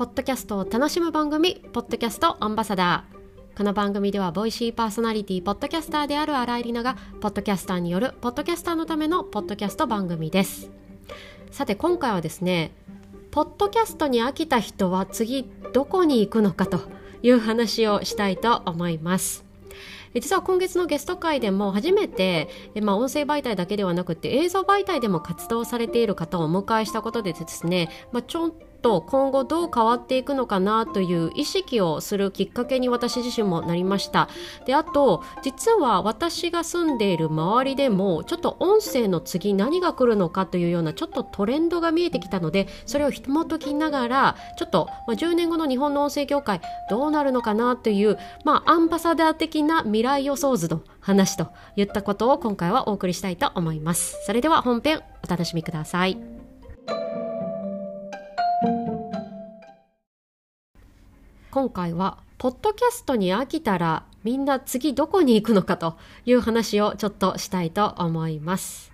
ポッドキャストを楽しむ番組ポッドキャストアンバサダー。この番組では Voicyパーソナリティポッドキャスターである新井里奈がポッドキャスターによるポッドキャスターのためのポッドキャスト番組です。さて今回はですねポッドキャストに飽きた人は次どこに行くのかという話をしたいと思います。実は今月のゲスト回でも初めて、まあ、音声媒体だけではなくて映像媒体でも活動されている方をお迎えしたことでですね、まあ、ちょっと今後どう変わっていくのかなという意識をするきっかけに私自身もなりました。であと実は私が住んでいる周りでもちょっと音声の次何が来るのかというようなちょっとトレンドが見えてきたのでそれを紐解きながらちょっと、ま、10年後の日本の音声業界どうなるのかなという、まあ、アンバサダー的な未来予想図の話といったことを今回はお送りしたいと思います。それでは本編お楽しみください。今回はポッドキャストに飽きたらみんな次どこに行くのかという話をちょっとしたいと思います。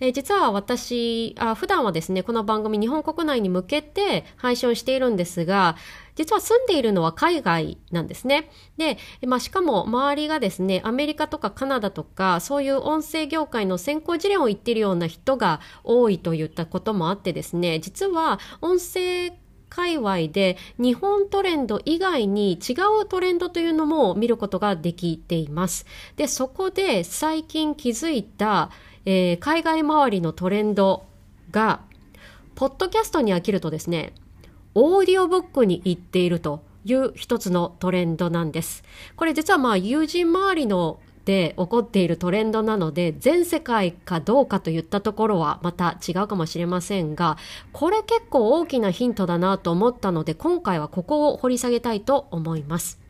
えー、実は私あ、普段はですね、この番組日本国内に向けて配信をしているんですが、実は住んでいるのは海外なんですね。で、まあ、しかも周りがですね、アメリカとかカナダとか、そういう音声業界の先行事例を言ってるような人が多いといったこともあってですね、実は音声界隈で日本トレンド以外に違うトレンドというのも見ることができています。で、そこで最近気づいた、えー、海外周りのトレンドが、ポッドキャストに飽きるとですね、オーディオブックに行っているという一つのトレンドなんです。これ実はまあ友人周りので起こっているトレンドなので全世界かどうかといったところはまた違うかもしれませんがこれ結構大きなヒントだなと思ったので今回はここを掘り下げたいと思います。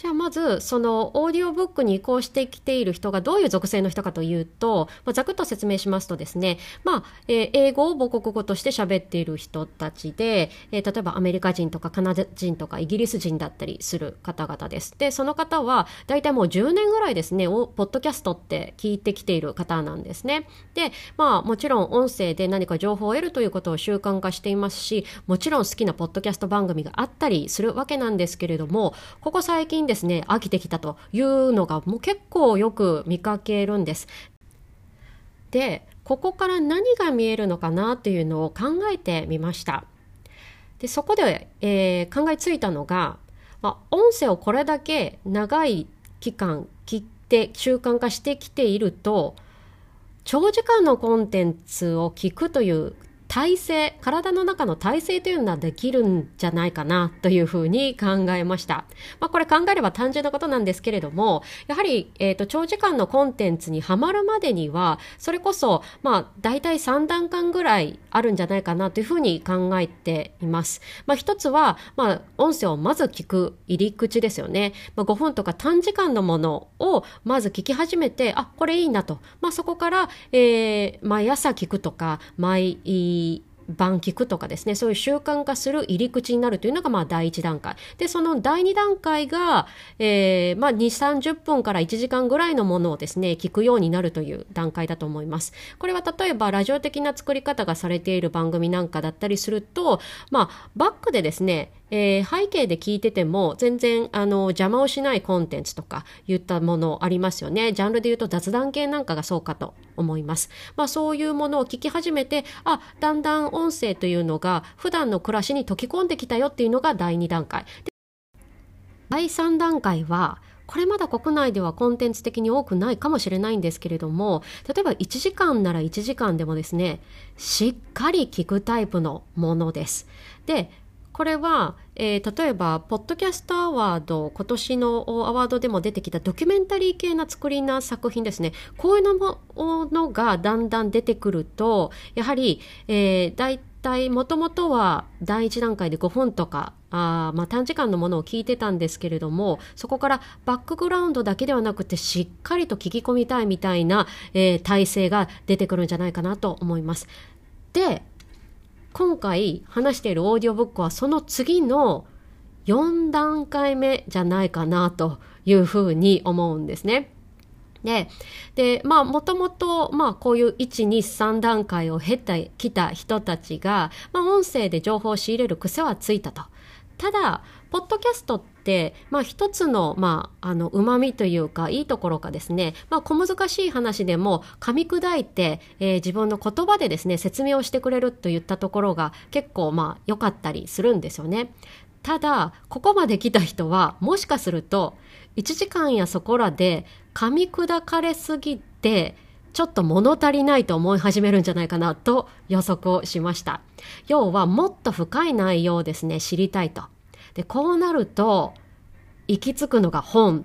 じゃあまずそのオーディオブックに移行してきている人がどういう属性の人かというと、まあ、ざくっと説明しますとですね、まあえー、英語を母国語として喋っている人たちで、えー、例えばアメリカ人とかカナダ人とかイギリス人だったりする方々です。でその方は大体もう10年ぐらいですねポッドキャストって聞いてきている方なんですね。でまあもちろん音声で何か情報を得るということを習慣化していますしもちろん好きなポッドキャスト番組があったりするわけなんですけれどもここ最近ですね飽きてきたというのがもう結構よく見かけるんです。でここから何が見えるのかなというのを考えてみました。でそこで、えー、考えついたのが、まあ、音声をこれだけ長い期間切って習慣化してきていると長時間のコンテンツを聞くという体勢、体の中の体勢というのはできるんじゃないかなというふうに考えました。まあ、これ考えれば単純なことなんですけれども、やはり、えっ、ー、と、長時間のコンテンツにはまるまでには、それこそ、まあ、大体3段階ぐらいあるんじゃないかなというふうに考えています。まあ、一つは、まあ、音声をまず聞く入り口ですよね。まあ、5分とか短時間のものをまず聞き始めて、あ、これいいなと。まあ、そこから、えー、毎朝聞くとか、毎、晩聞くとかですねそういう習慣化する入り口になるというのがまあ第1段階。でその第2段階が、えー、まあ、2 3 0分から1時間ぐらいのものをですね聞くようになるという段階だと思います。これは例えばラジオ的な作り方がされている番組なんかだったりするとまあバックでですねえー、背景で聞いてても全然あの邪魔をしないコンテンツとか言ったものありますよね。ジャンルで言うと雑談系なんかがそうかと思います。まあそういうものを聞き始めて、あ、だんだん音声というのが普段の暮らしに溶け込んできたよっていうのが第2段階。第3段階はこれまだ国内ではコンテンツ的に多くないかもしれないんですけれども例えば1時間なら1時間でもですねしっかり聞くタイプのものです。でこれは、えー、例えば、ポッドキャストアワード、今年のアワードでも出てきたドキュメンタリー系な作りな作品ですね。こういうものがだんだん出てくると、やはり、えー、大体、もともとは第1段階で5分とか、あまあ、短時間のものを聞いてたんですけれども、そこからバックグラウンドだけではなくて、しっかりと聞き込みたいみたいな、えー、体制が出てくるんじゃないかなと思います。で、今回話しているオーディオブックはその次の4段階目じゃないかなというふうに思うんですね。で、で、まあ、もともと、まあ、こういう1、2、3段階を経てきた人たちが、まあ、音声で情報を仕入れる癖はついたと。ただ、ポッドキャストって、まあ、一つの、まあ、あの、旨味というか、いいところがですね、まあ、小難しい話でも噛み砕いて、えー、自分の言葉でですね、説明をしてくれるといったところが結構、まあ、良かったりするんですよね。ただ、ここまで来た人は、もしかすると、1時間やそこらで噛み砕かれすぎて、ちょっと物足りないと思い始めるんじゃないかなと予測をしました。要はもっと深い内容をですね、知りたいと。で、こうなると、行き着くのが本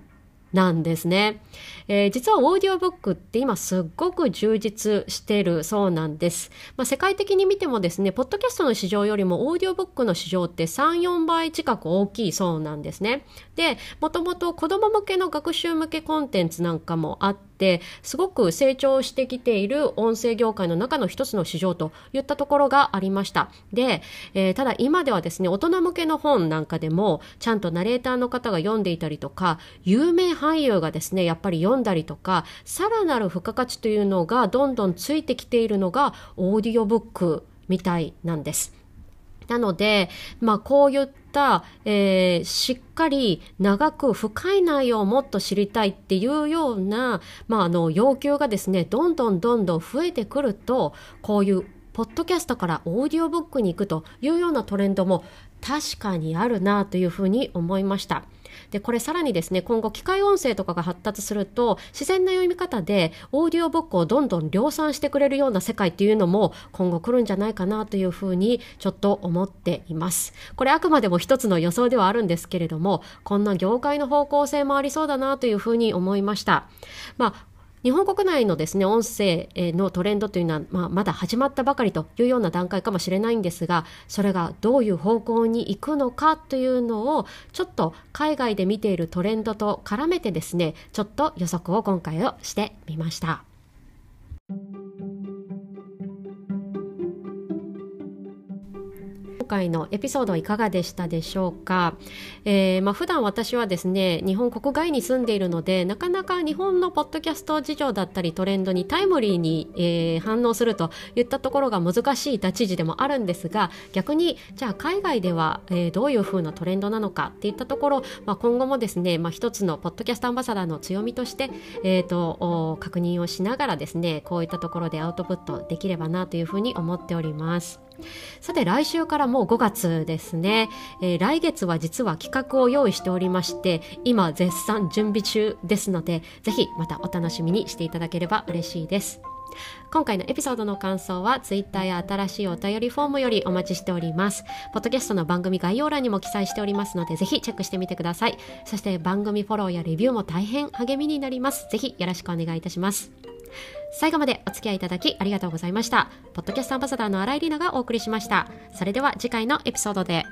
なんですね。えー、実はオーディオブックって今すっごく充実してるそうなんです。まあ、世界的に見てもですね、ポッドキャストの市場よりもオーディオブックの市場って3、4倍近く大きいそうなんですね。で、もともと子供向けの学習向けコンテンツなんかもあって、すごく成長してきている音声業界の中の一つの市場といったところがありましたで、えー、ただ今ではですね大人向けの本なんかでもちゃんとナレーターの方が読んでいたりとか有名俳優がですねやっぱり読んだりとかさらなる付加価値というのがどんどんついてきているのがオーディオブックみたいなんです。なので、まあ、こういった、えー、しっかり長く深い内容をもっと知りたいっていうような、まあ、あの要求がですねどんどんどんどん増えてくるとこういうポッドキャストからオーディオブックに行くというようなトレンドも確かにあるなというふうに思いました。で、これさらにですね、今後機械音声とかが発達すると、自然な読み方でオーディオブックをどんどん量産してくれるような世界っていうのも今後来るんじゃないかなというふうにちょっと思っています。これあくまでも一つの予想ではあるんですけれども、こんな業界の方向性もありそうだなというふうに思いました。まあ日本国内のですね、音声のトレンドというのは、まあ、まだ始まったばかりというような段階かもしれないんですが、それがどういう方向に行くのかというのを、ちょっと海外で見ているトレンドと絡めてですね、ちょっと予測を今回をしてみました。回のエピソードいかがでしたでしょうか、えー、まあ、普段私はですね日本国外に住んでいるのでなかなか日本のポッドキャスト事情だったりトレンドにタイムリーに、えー、反応するといったところが難しい立ち位置でもあるんですが逆にじゃあ海外では、えー、どういう風なトレンドなのかっていったところ、まあ、今後もですね、まあ、一つのポッドキャストアンバサダーの強みとして、えーと確認をしながらですねこういったところでアウトプットできればなというふうに思っております。さて来週からもう5月ですね、えー、来月は実は企画を用意しておりまして今絶賛準備中ですのでぜひまたお楽しみにしていただければ嬉しいです今回のエピソードの感想は Twitter や新しいお便りフォームよりお待ちしております。ポッドキャストの番組概要欄にも記載しておりますので、ぜひチェックしてみてください。そして番組フォローやレビューも大変励みになります。ぜひよろしくお願いいたします。最後までお付き合いいただきありがとうございました。ポッドキャストアンバサダーの新井里奈がお送りしました。それでは次回のエピソードで。